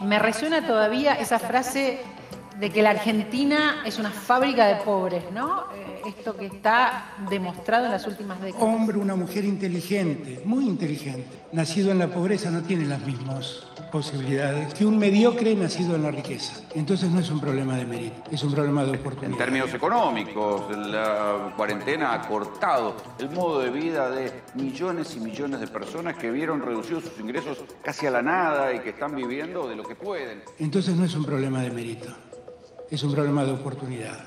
me resuena todavía esa frase de que la Argentina es una fábrica de pobres, ¿no? Eh, esto que está demostrado en las últimas décadas. Hombre, una mujer inteligente, muy inteligente, nacido en la pobreza no tiene las mismas posibilidades que un mediocre nacido en la riqueza. Entonces no es un problema de mérito, es un problema de oportunidad. En términos económicos, la cuarentena ha cortado el modo de vida de millones y millones de personas que vieron reducidos sus ingresos casi a la nada y que están viviendo de lo que pueden. Entonces no es un problema de mérito es un problema de oportunidad.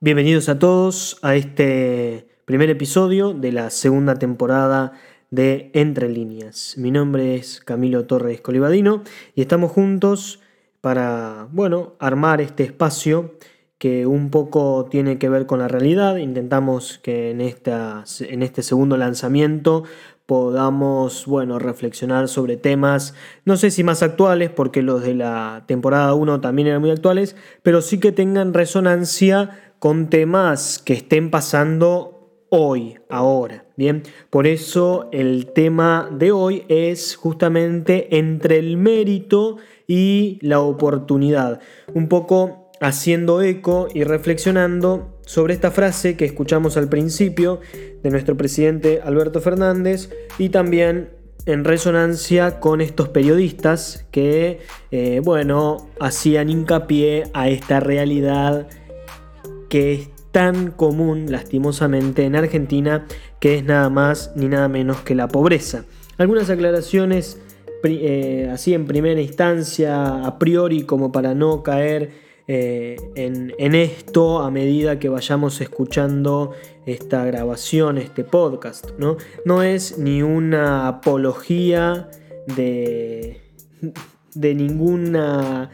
Bienvenidos a todos a este primer episodio de la segunda temporada de Entre Líneas. Mi nombre es Camilo Torres Colibadino y estamos juntos para, bueno, armar este espacio que un poco tiene que ver con la realidad. Intentamos que en, esta, en este segundo lanzamiento podamos, bueno, reflexionar sobre temas, no sé si más actuales, porque los de la temporada 1 también eran muy actuales, pero sí que tengan resonancia con temas que estén pasando hoy, ahora, ¿bien? Por eso el tema de hoy es justamente entre el mérito y la oportunidad. Un poco haciendo eco y reflexionando sobre esta frase que escuchamos al principio de nuestro presidente Alberto Fernández y también en resonancia con estos periodistas que, eh, bueno, hacían hincapié a esta realidad que es tan común, lastimosamente, en Argentina, que es nada más ni nada menos que la pobreza. Algunas aclaraciones eh, así en primera instancia, a priori, como para no caer eh, en, esto a medida que vayamos escuchando esta grabación, este podcast. No, no es ni una apología de, de ninguna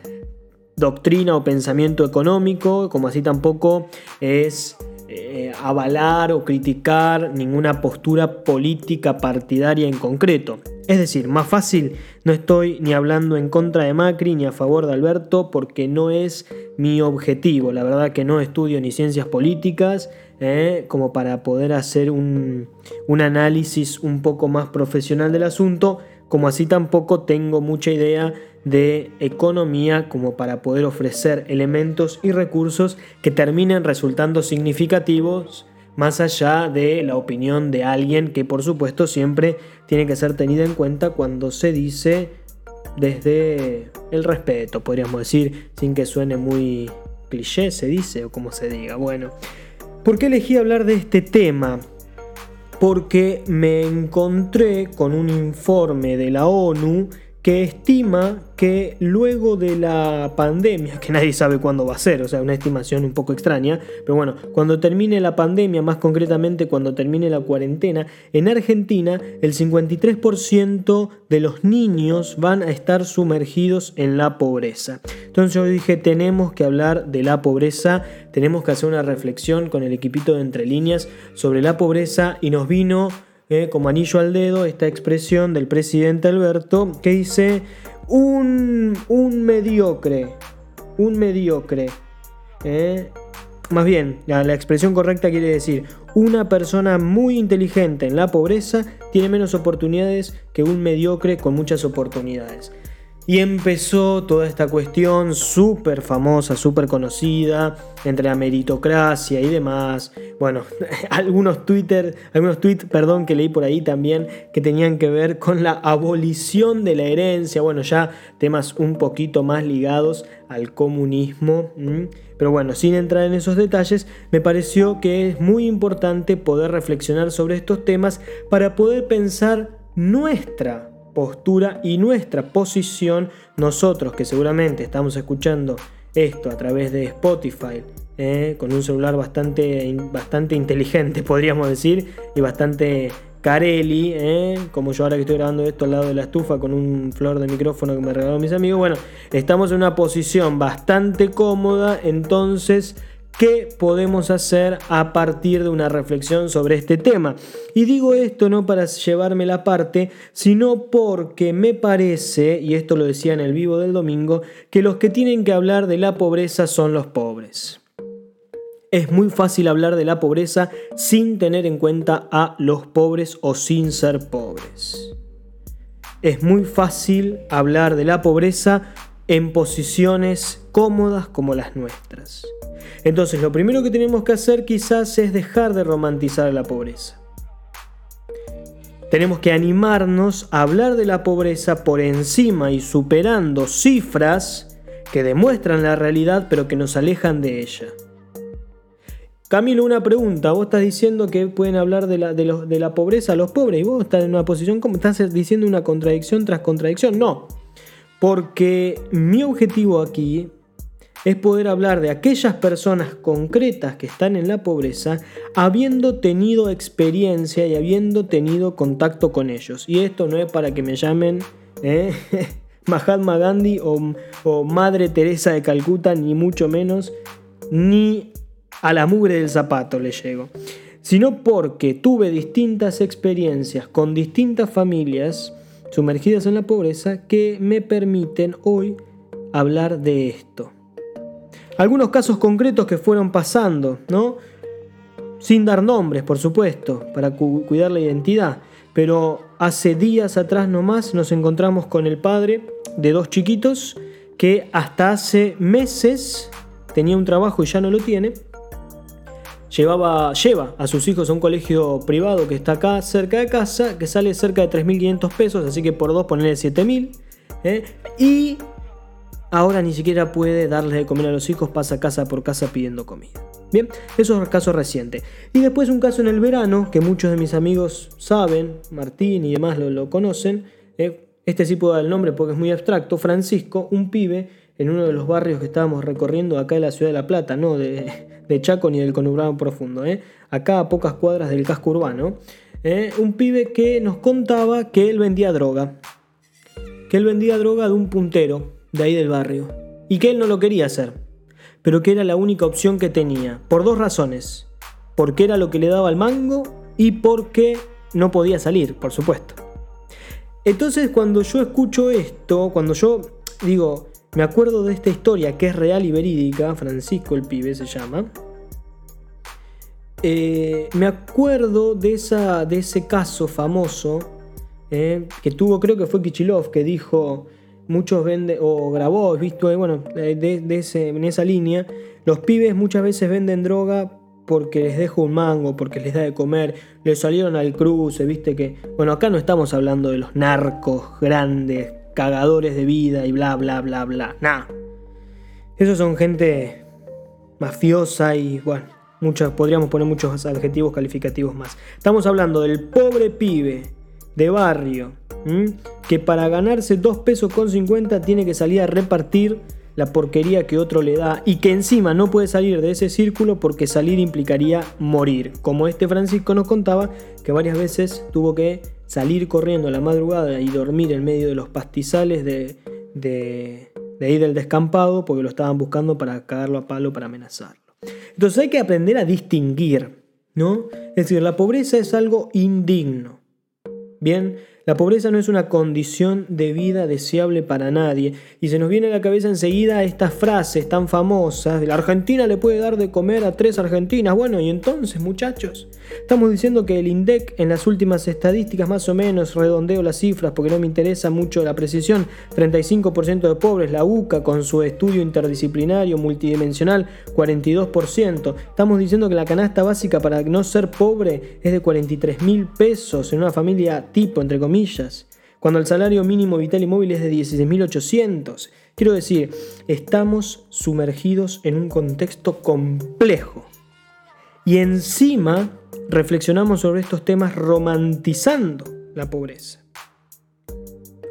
doctrina o pensamiento económico, como así tampoco es eh, avalar o criticar ninguna postura política partidaria en concreto. Es decir, más fácil, no estoy ni hablando en contra de Macri ni a favor de Alberto porque no es mi objetivo. La verdad que no estudio ni ciencias políticas eh, como para poder hacer un, un análisis un poco más profesional del asunto, como así tampoco tengo mucha idea de economía como para poder ofrecer elementos y recursos que terminen resultando significativos más allá de la opinión de alguien que por supuesto siempre tiene que ser tenida en cuenta cuando se dice desde el respeto, podríamos decir, sin que suene muy cliché, se dice o como se diga. Bueno, ¿por qué elegí hablar de este tema? Porque me encontré con un informe de la ONU que estima que luego de la pandemia, que nadie sabe cuándo va a ser, o sea, una estimación un poco extraña, pero bueno, cuando termine la pandemia, más concretamente cuando termine la cuarentena, en Argentina el 53% de los niños van a estar sumergidos en la pobreza. Entonces yo dije, tenemos que hablar de la pobreza, tenemos que hacer una reflexión con el equipito de entre líneas sobre la pobreza y nos vino como anillo al dedo esta expresión del presidente Alberto que dice un, un mediocre, un mediocre. Eh, más bien, la, la expresión correcta quiere decir una persona muy inteligente en la pobreza tiene menos oportunidades que un mediocre con muchas oportunidades. Y empezó toda esta cuestión súper famosa, súper conocida, entre la meritocracia y demás. Bueno, algunos Twitter, algunos tweets, perdón, que leí por ahí también que tenían que ver con la abolición de la herencia. Bueno, ya temas un poquito más ligados al comunismo. Pero bueno, sin entrar en esos detalles, me pareció que es muy importante poder reflexionar sobre estos temas para poder pensar nuestra postura y nuestra posición, nosotros que seguramente estamos escuchando esto a través de Spotify, eh, con un celular bastante, bastante inteligente, podríamos decir, y bastante Carelli, eh, como yo ahora que estoy grabando esto al lado de la estufa con un flor de micrófono que me regalaron mis amigos. Bueno, estamos en una posición bastante cómoda, entonces ¿Qué podemos hacer a partir de una reflexión sobre este tema? Y digo esto no para llevarme la parte, sino porque me parece, y esto lo decía en el vivo del domingo, que los que tienen que hablar de la pobreza son los pobres. Es muy fácil hablar de la pobreza sin tener en cuenta a los pobres o sin ser pobres. es muy fácil hablar de la pobreza en posiciones cómodas como las nuestras. Entonces lo primero que tenemos que hacer quizás es dejar de romantizar la pobreza. Tenemos que animarnos a hablar de la pobreza por encima y superando cifras que demuestran la realidad pero que nos alejan de ella. Camilo, una pregunta. Vos estás diciendo que pueden hablar de la, de, la pobreza a los pobres y vos estás en una posición como estás diciendo una contradicción tras contradicción. No, porque mi objetivo aquí es poder hablar de aquellas personas concretas que están en la pobreza habiendo tenido experiencia y habiendo tenido contacto con ellos. Y esto no es para que me llamen ¿eh? Mahatma Gandhi o, o Madre Teresa de Calcuta, ni mucho menos, ni a la mugre del zapato le llego, sino porque tuve distintas experiencias con distintas familias sumergidas en la pobreza que me permiten hoy hablar de esto. Algunos casos concretos que fueron pasando, ¿no? Sin dar nombres, por supuesto, para cuidar la identidad, pero hace días atrás nomás nos encontramos con el padre de dos chiquitos que hasta hace meses tenía un trabajo y ya no lo tiene, llevaba, lleva a sus hijos a un colegio privado que está acá cerca de casa, que sale cerca de 3.500 pesos, así que por dos ponerle 7.000. ¿eh? Y ahora ni siquiera puede darles de comer a los hijos, pasa casa por casa pidiendo comida. Bien, eso es un caso reciente. Y después un caso en el verano, que muchos de mis amigos saben, Martín y demás lo, conocen. ¿eh? Este sí puedo dar el nombre porque es muy abstracto. Francisco, un pibe en uno de los barrios que estábamos recorriendo acá en la ciudad de La Plata, no de, de Chaco ni del conurbano profundo, ¿eh? acá a pocas cuadras del casco urbano, ¿eh? un pibe que nos contaba que él vendía droga, que él vendía droga de un puntero de ahí del barrio, y que él no lo quería hacer, pero que era la única opción que tenía, por dos razones, porque era lo que le daba el mango y porque no podía salir, por supuesto. Entonces cuando yo escucho esto, cuando yo digo, me acuerdo de esta historia que es real y verídica, Francisco el pibe se llama. Eh, me acuerdo de, esa, de ese caso famoso eh, que tuvo, creo que fue Kichilov, que dijo, muchos venden, o grabó, visto, eh, bueno, de, ese, en esa línea, los pibes muchas veces venden droga porque les dejo un mango, porque les da de comer, les salieron al cruce, viste que, bueno, acá no estamos hablando de los narcos grandes, cagadores de vida y bla, bla, bla, bla. Nah. Esos son gente mafiosa y, bueno, muchos, podríamos poner muchos adjetivos calificativos más. Estamos hablando del pobre pibe de barrio que para ganarse 2 pesos con 50 tiene que salir a repartir la porquería que otro le da y que encima no puede salir de ese círculo porque salir implicaría morir. Como este Francisco nos contaba que varias veces tuvo que salir corriendo a la madrugada y dormir en medio de los pastizales de, de, de del descampado porque lo estaban buscando para cagarlo a palo para amenazarlo. Entonces hay que aprender a distinguir, ¿no? Es decir, la pobreza es algo indigno. Bien, la pobreza no es una condición de vida deseable para nadie. Y se nos viene a la cabeza enseguida estas frases tan famosas de la Argentina le puede dar de comer a tres argentinas. Bueno, y entonces muchachos, estamos diciendo que el INDEC en las últimas estadísticas más o menos, redondeo las cifras porque no me interesa mucho la precisión, 35% de pobres, la UCA con su estudio interdisciplinario multidimensional, 42%. Estamos diciendo que la canasta básica para no ser pobre es de 43 mil pesos en una familia tipo, entre comillas cuando el salario mínimo vital y móvil es de 16.800. Quiero decir, estamos sumergidos en un contexto complejo. Y encima reflexionamos sobre estos temas romantizando la pobreza.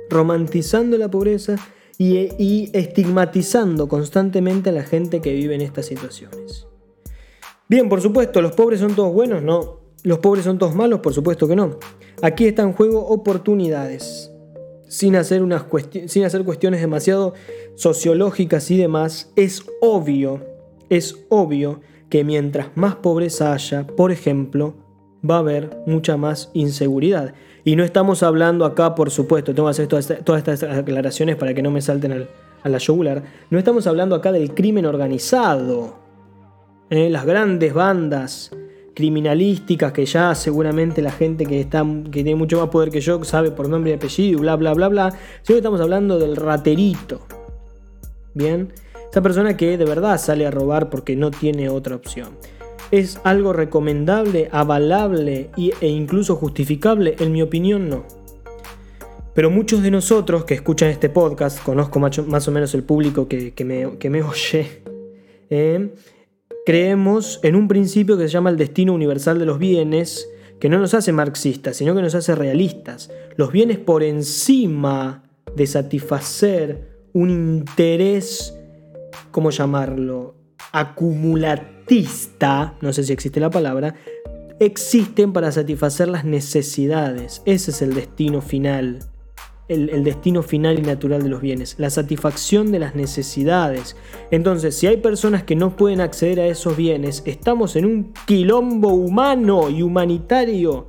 Romantizando la pobreza y, estigmatizando constantemente a la gente que vive en estas situaciones. Bien, por supuesto, ¿los pobres son todos buenos? No. ¿Los pobres son todos malos? Por supuesto que no. Aquí están en juego oportunidades, sin hacer, unas sin hacer cuestiones demasiado sociológicas y demás. Es obvio, es obvio que mientras más pobreza haya, por ejemplo, va a haber mucha más inseguridad. Y no estamos hablando acá, por supuesto, tengo que hacer todas, estas aclaraciones para que no me salten a la yugular, no estamos hablando acá del crimen organizado, ¿eh? las grandes bandas criminalísticas que ya seguramente la gente que, está, que tiene mucho más poder que yo sabe por nombre y apellido bla, bla, bla, bla, sino estamos hablando del raterito. Bien, esa persona que de verdad sale a robar porque no tiene otra opción. ¿Es algo recomendable, avalable e incluso justificable? En mi opinión, no. Pero muchos de nosotros que escuchan este podcast, conozco más o menos el público que, me, oye, eh, creemos en un principio que se llama el destino universal de los bienes, que no nos hace marxistas, sino que nos hace realistas. Los bienes por encima de satisfacer un interés, ¿cómo llamarlo? Acumulatista, no sé si existe la palabra, existen para satisfacer las necesidades. Ese es el destino final el, destino final y natural de los bienes, la satisfacción de las necesidades. Entonces, si hay personas que no pueden acceder a esos bienes, estamos en un quilombo humano y humanitario,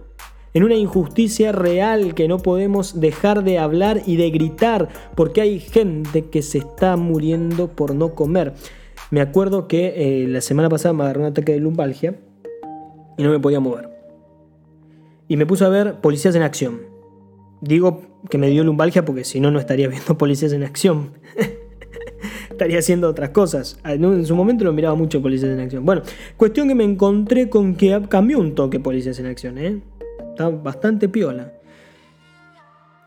en una injusticia real que no podemos dejar de hablar y de gritar, porque hay gente que se está muriendo por no comer. Me acuerdo que eh, la semana pasada me agarró un ataque de lumbalgia y no me podía mover. Y me puse a ver Policías en Acción. Digo que me dio lumbalgia porque si no, no estaría viendo policías en acción. estaría haciendo otras cosas. Ah, en su momento lo miraba mucho policías en acción. Bueno, cuestión que me encontré con que cambió un toque policías en acción, ¿eh? Bastante piola.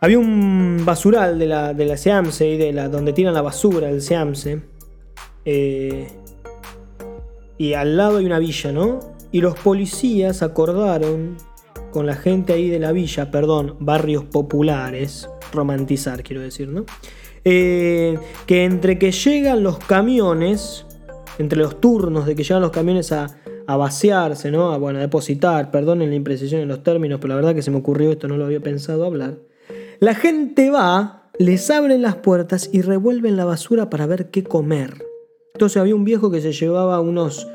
Había un basural de la, de SEAMSE y de la, donde tiran la basura del SEAMSE. Eh, y al lado hay una villa, ¿no? Y los policías acordaron con la gente ahí de la villa, perdón, barrios populares, romantizar quiero decir, ¿no? Eh, que entre que llegan los camiones, entre los turnos de que llegan los camiones a, a vaciarse, ¿no? A, bueno, a depositar, perdonen la imprecisión en los términos, pero la verdad que se me ocurrió esto, no lo había pensado hablar. La gente va, les abren las puertas y revuelven la basura para ver qué comer. Entonces había un viejo que se llevaba unos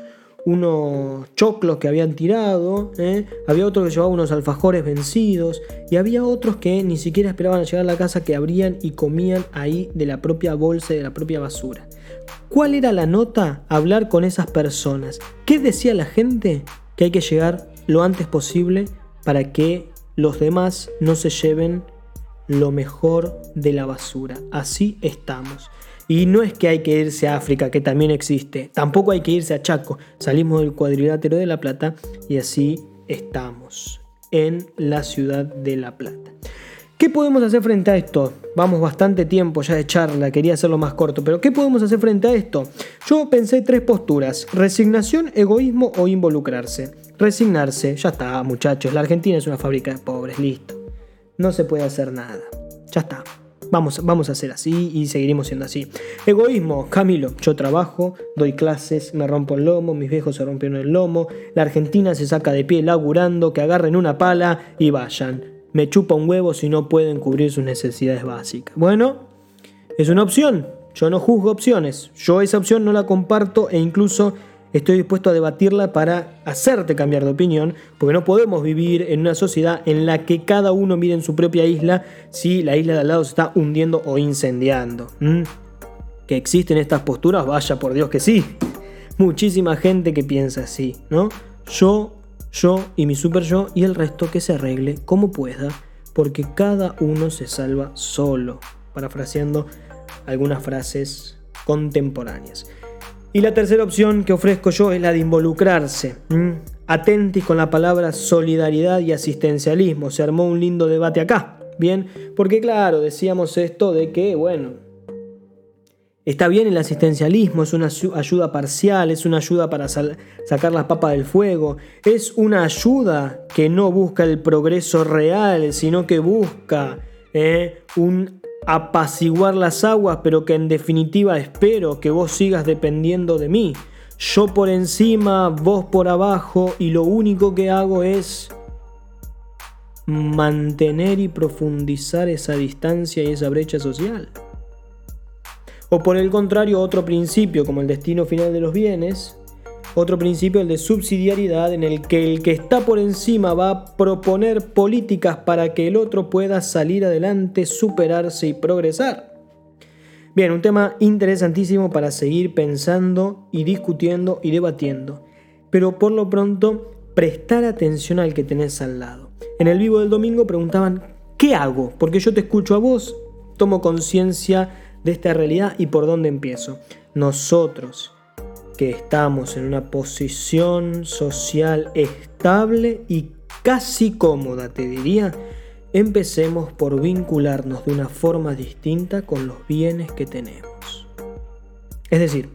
unos choclos que habían tirado, ¿eh? había otro que llevaba unos alfajores vencidos y había otros que ni siquiera esperaban a llegar a la casa que abrían y comían ahí de la propia bolsa y de la propia basura. ¿Cuál era la nota? Hablar con esas personas. ¿Qué decía la gente? Que hay que llegar lo antes posible para que los demás no se lleven lo mejor de la basura. Así estamos. Y no es que hay que irse a África, que también existe, tampoco hay que irse a Chaco. Salimos del cuadrilátero de La Plata y así estamos en la ciudad de La Plata. ¿Qué podemos hacer frente a esto? Vamos bastante tiempo ya de charla, quería hacerlo más corto, pero ¿qué podemos hacer frente a esto? Yo pensé tres posturas, resignación, egoísmo o involucrarse. Resignarse, ya está muchachos, la Argentina es una fábrica de pobres, listo. No se puede hacer nada, ya está. Vamos, vamos a ser así y seguiremos siendo así. Egoísmo, Camilo, yo trabajo, doy clases, me rompo el lomo, mis viejos se rompieron el lomo, la Argentina se saca de pie laburando, que agarren una pala y vayan. Me chupa un huevo si no pueden cubrir sus necesidades básicas. Bueno, es una opción. Yo no juzgo opciones. Yo esa opción no la comparto e incluso estoy dispuesto a debatirla para hacerte cambiar de opinión, porque no podemos vivir en una sociedad en la que cada uno mire en su propia isla si la isla de al lado se está hundiendo o incendiando. Que existen estas posturas, vaya por Dios que sí. Muchísima gente que piensa así, ¿no? Yo, yo y mi super yo y el resto que se arregle como pueda, porque cada uno se salva solo, parafraseando algunas frases contemporáneas. Y la tercera opción que ofrezco yo es la de involucrarse. Atentis con la palabra solidaridad y asistencialismo. Se armó un lindo debate acá. Bien, porque claro, decíamos esto de que, bueno, está bien el asistencialismo, es una ayuda parcial, es una ayuda para sacar las papas del fuego, es una ayuda que no busca el progreso real, sino que busca eh, un apaciguar las aguas, pero que en definitiva espero que vos sigas dependiendo de mí. Yo por encima, vos por abajo, y lo único que hago es mantener y profundizar esa distancia y esa brecha social. O por el contrario, otro principio como el destino final de los bienes, otro principio, el de subsidiariedad, en el que el que está por encima va a proponer políticas para que el otro pueda salir adelante, superarse y progresar. Bien, un tema interesantísimo para seguir pensando y discutiendo y debatiendo. Pero por lo pronto prestar atención al que tenés al lado. En el vivo del domingo preguntaban, ¿qué hago? Porque yo te escucho a vos, tomo conciencia de esta realidad y por dónde empiezo. Nosotros, que estamos en una posición social estable y casi cómoda, te diría, empecemos por vincularnos de una forma distinta con los bienes que tenemos. Es decir,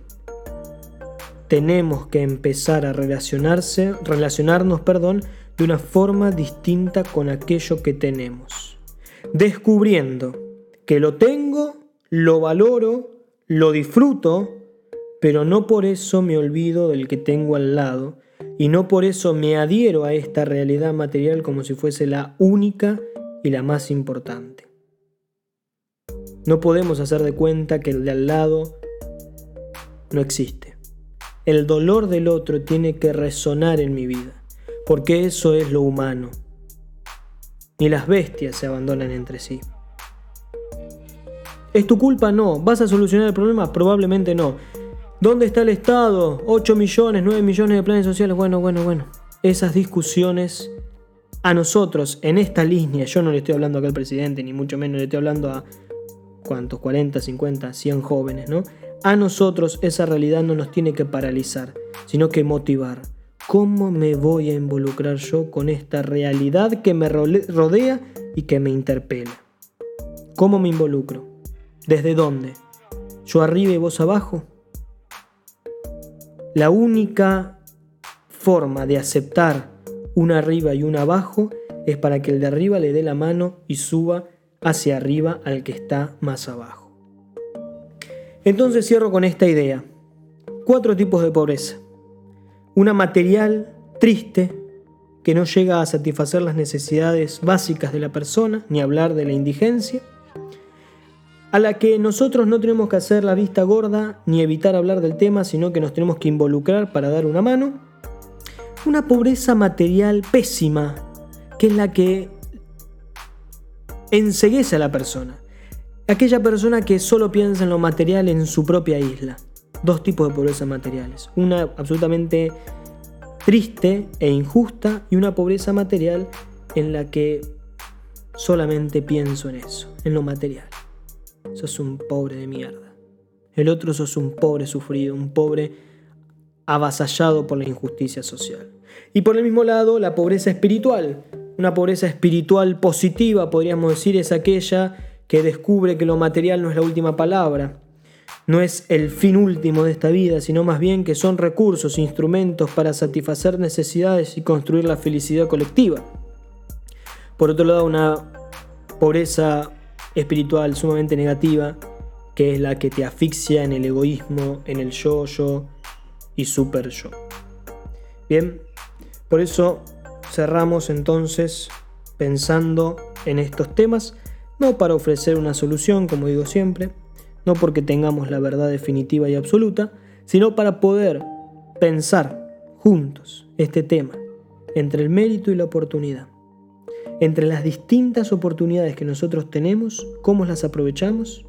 tenemos que empezar a relacionarse, relacionarnos perdón, de una forma distinta con aquello que tenemos. Descubriendo que lo tengo, lo valoro, lo disfruto, pero no por eso me olvido del que tengo al lado y no por eso me adhiero a esta realidad material como si fuese la única y la más importante. No podemos hacer de cuenta que el de al lado no existe. El dolor del otro tiene que resonar en mi vida, porque eso es lo humano. Ni las bestias se abandonan entre sí. ¿Es tu culpa? No. ¿Vas a solucionar el problema? Probablemente no. ¿Dónde está el Estado? 8 millones, 9 millones de planes sociales. Bueno, bueno, bueno. Esas discusiones a nosotros en esta línea, yo no le estoy hablando acá al presidente, ni mucho menos le estoy hablando a cuántos, 40, 50, 100 jóvenes, ¿no? A nosotros esa realidad no nos tiene que paralizar, sino que motivar. ¿Cómo me voy a involucrar yo con esta realidad que me rodea y que me interpela? ¿Cómo me involucro? ¿Desde dónde? ¿Yo arriba y vos abajo? La única forma de aceptar una arriba y una abajo es para que el de arriba le dé la mano y suba hacia arriba al que está más abajo. Entonces cierro con esta idea. Cuatro tipos de pobreza. Una material triste que no llega a satisfacer las necesidades básicas de la persona, ni hablar de la indigencia, a la que nosotros no tenemos que hacer la vista gorda ni evitar hablar del tema, sino que nos tenemos que involucrar para dar una mano una pobreza material pésima, que es la que enseguece a la persona. Aquella persona que solo piensa en lo material en su propia isla. Dos tipos de pobreza materiales. Una absolutamente triste e injusta y una pobreza material en la que solamente pienso en eso, en lo material. Sos un pobre de mierda. El otro sos un pobre sufrido, un pobre avasallado por la injusticia social. Y por el mismo lado, la pobreza espiritual. Una pobreza espiritual positiva, podríamos decir, es aquella que descubre que lo material no es la última palabra, no es el fin último de esta vida, sino más bien que son recursos, instrumentos para satisfacer necesidades y construir la felicidad colectiva. Por otro lado, una pobreza espiritual sumamente negativa, que es la que te asfixia en el egoísmo, en el yo-yo y super yo. Bien, por eso cerramos entonces pensando en estos temas, no para ofrecer una solución, como digo siempre, no porque tengamos la verdad definitiva y absoluta, sino para poder pensar juntos este tema entre el mérito y la oportunidad, entre las distintas oportunidades que nosotros tenemos, cómo las aprovechamos,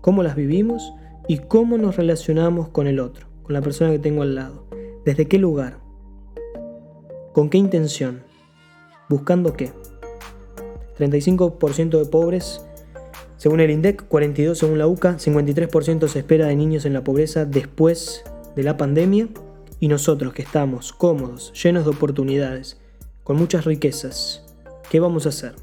cómo las vivimos y cómo nos relacionamos con el otro, con la persona que tengo al lado, desde qué lugar, ¿Con qué intención? ¿Buscando qué? 35% de pobres, según el INDEC, 42% según la UCA, 53% se espera de niños en la pobreza después de la pandemia y nosotros que estamos cómodos, llenos de oportunidades, con muchas riquezas, ¿qué vamos a hacer?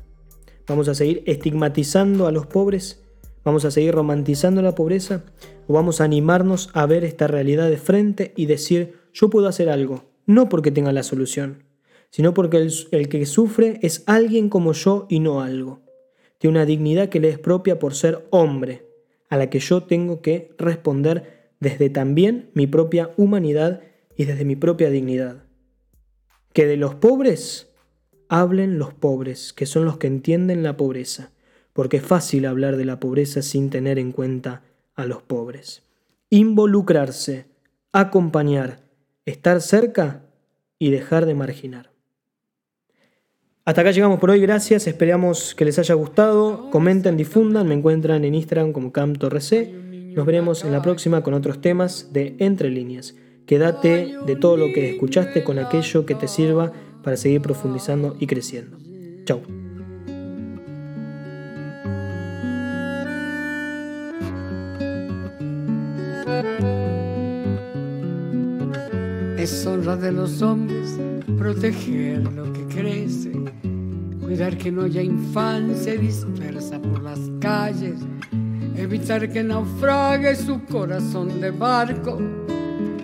¿Vamos a seguir estigmatizando a los pobres? ¿Vamos a seguir romantizando la pobreza? ¿O vamos a animarnos a ver esta realidad de frente y decir, yo puedo hacer algo, no porque tenga la solución, sino porque el, que sufre es alguien como yo y no algo. Tiene una dignidad que le es propia por ser hombre, a la que yo tengo que responder desde también mi propia humanidad y desde mi propia dignidad. Que de los pobres hablen los pobres, que son los que entienden la pobreza, porque es fácil hablar de la pobreza sin tener en cuenta a los pobres. Involucrarse, acompañar, estar cerca y dejar de marginar. Hasta acá llegamos por hoy, gracias, esperamos que les haya gustado, comenten, difundan, me encuentran en Instagram como CamTorrec. Nos veremos en la próxima con otros temas de Entre Líneas. quédate de todo lo que escuchaste con aquello que te sirva para seguir profundizando y creciendo. Chau. Es honra de los hombres proteger lo que crece, cuidar que no haya infancia dispersa por las calles, evitar que naufrague su corazón de barco,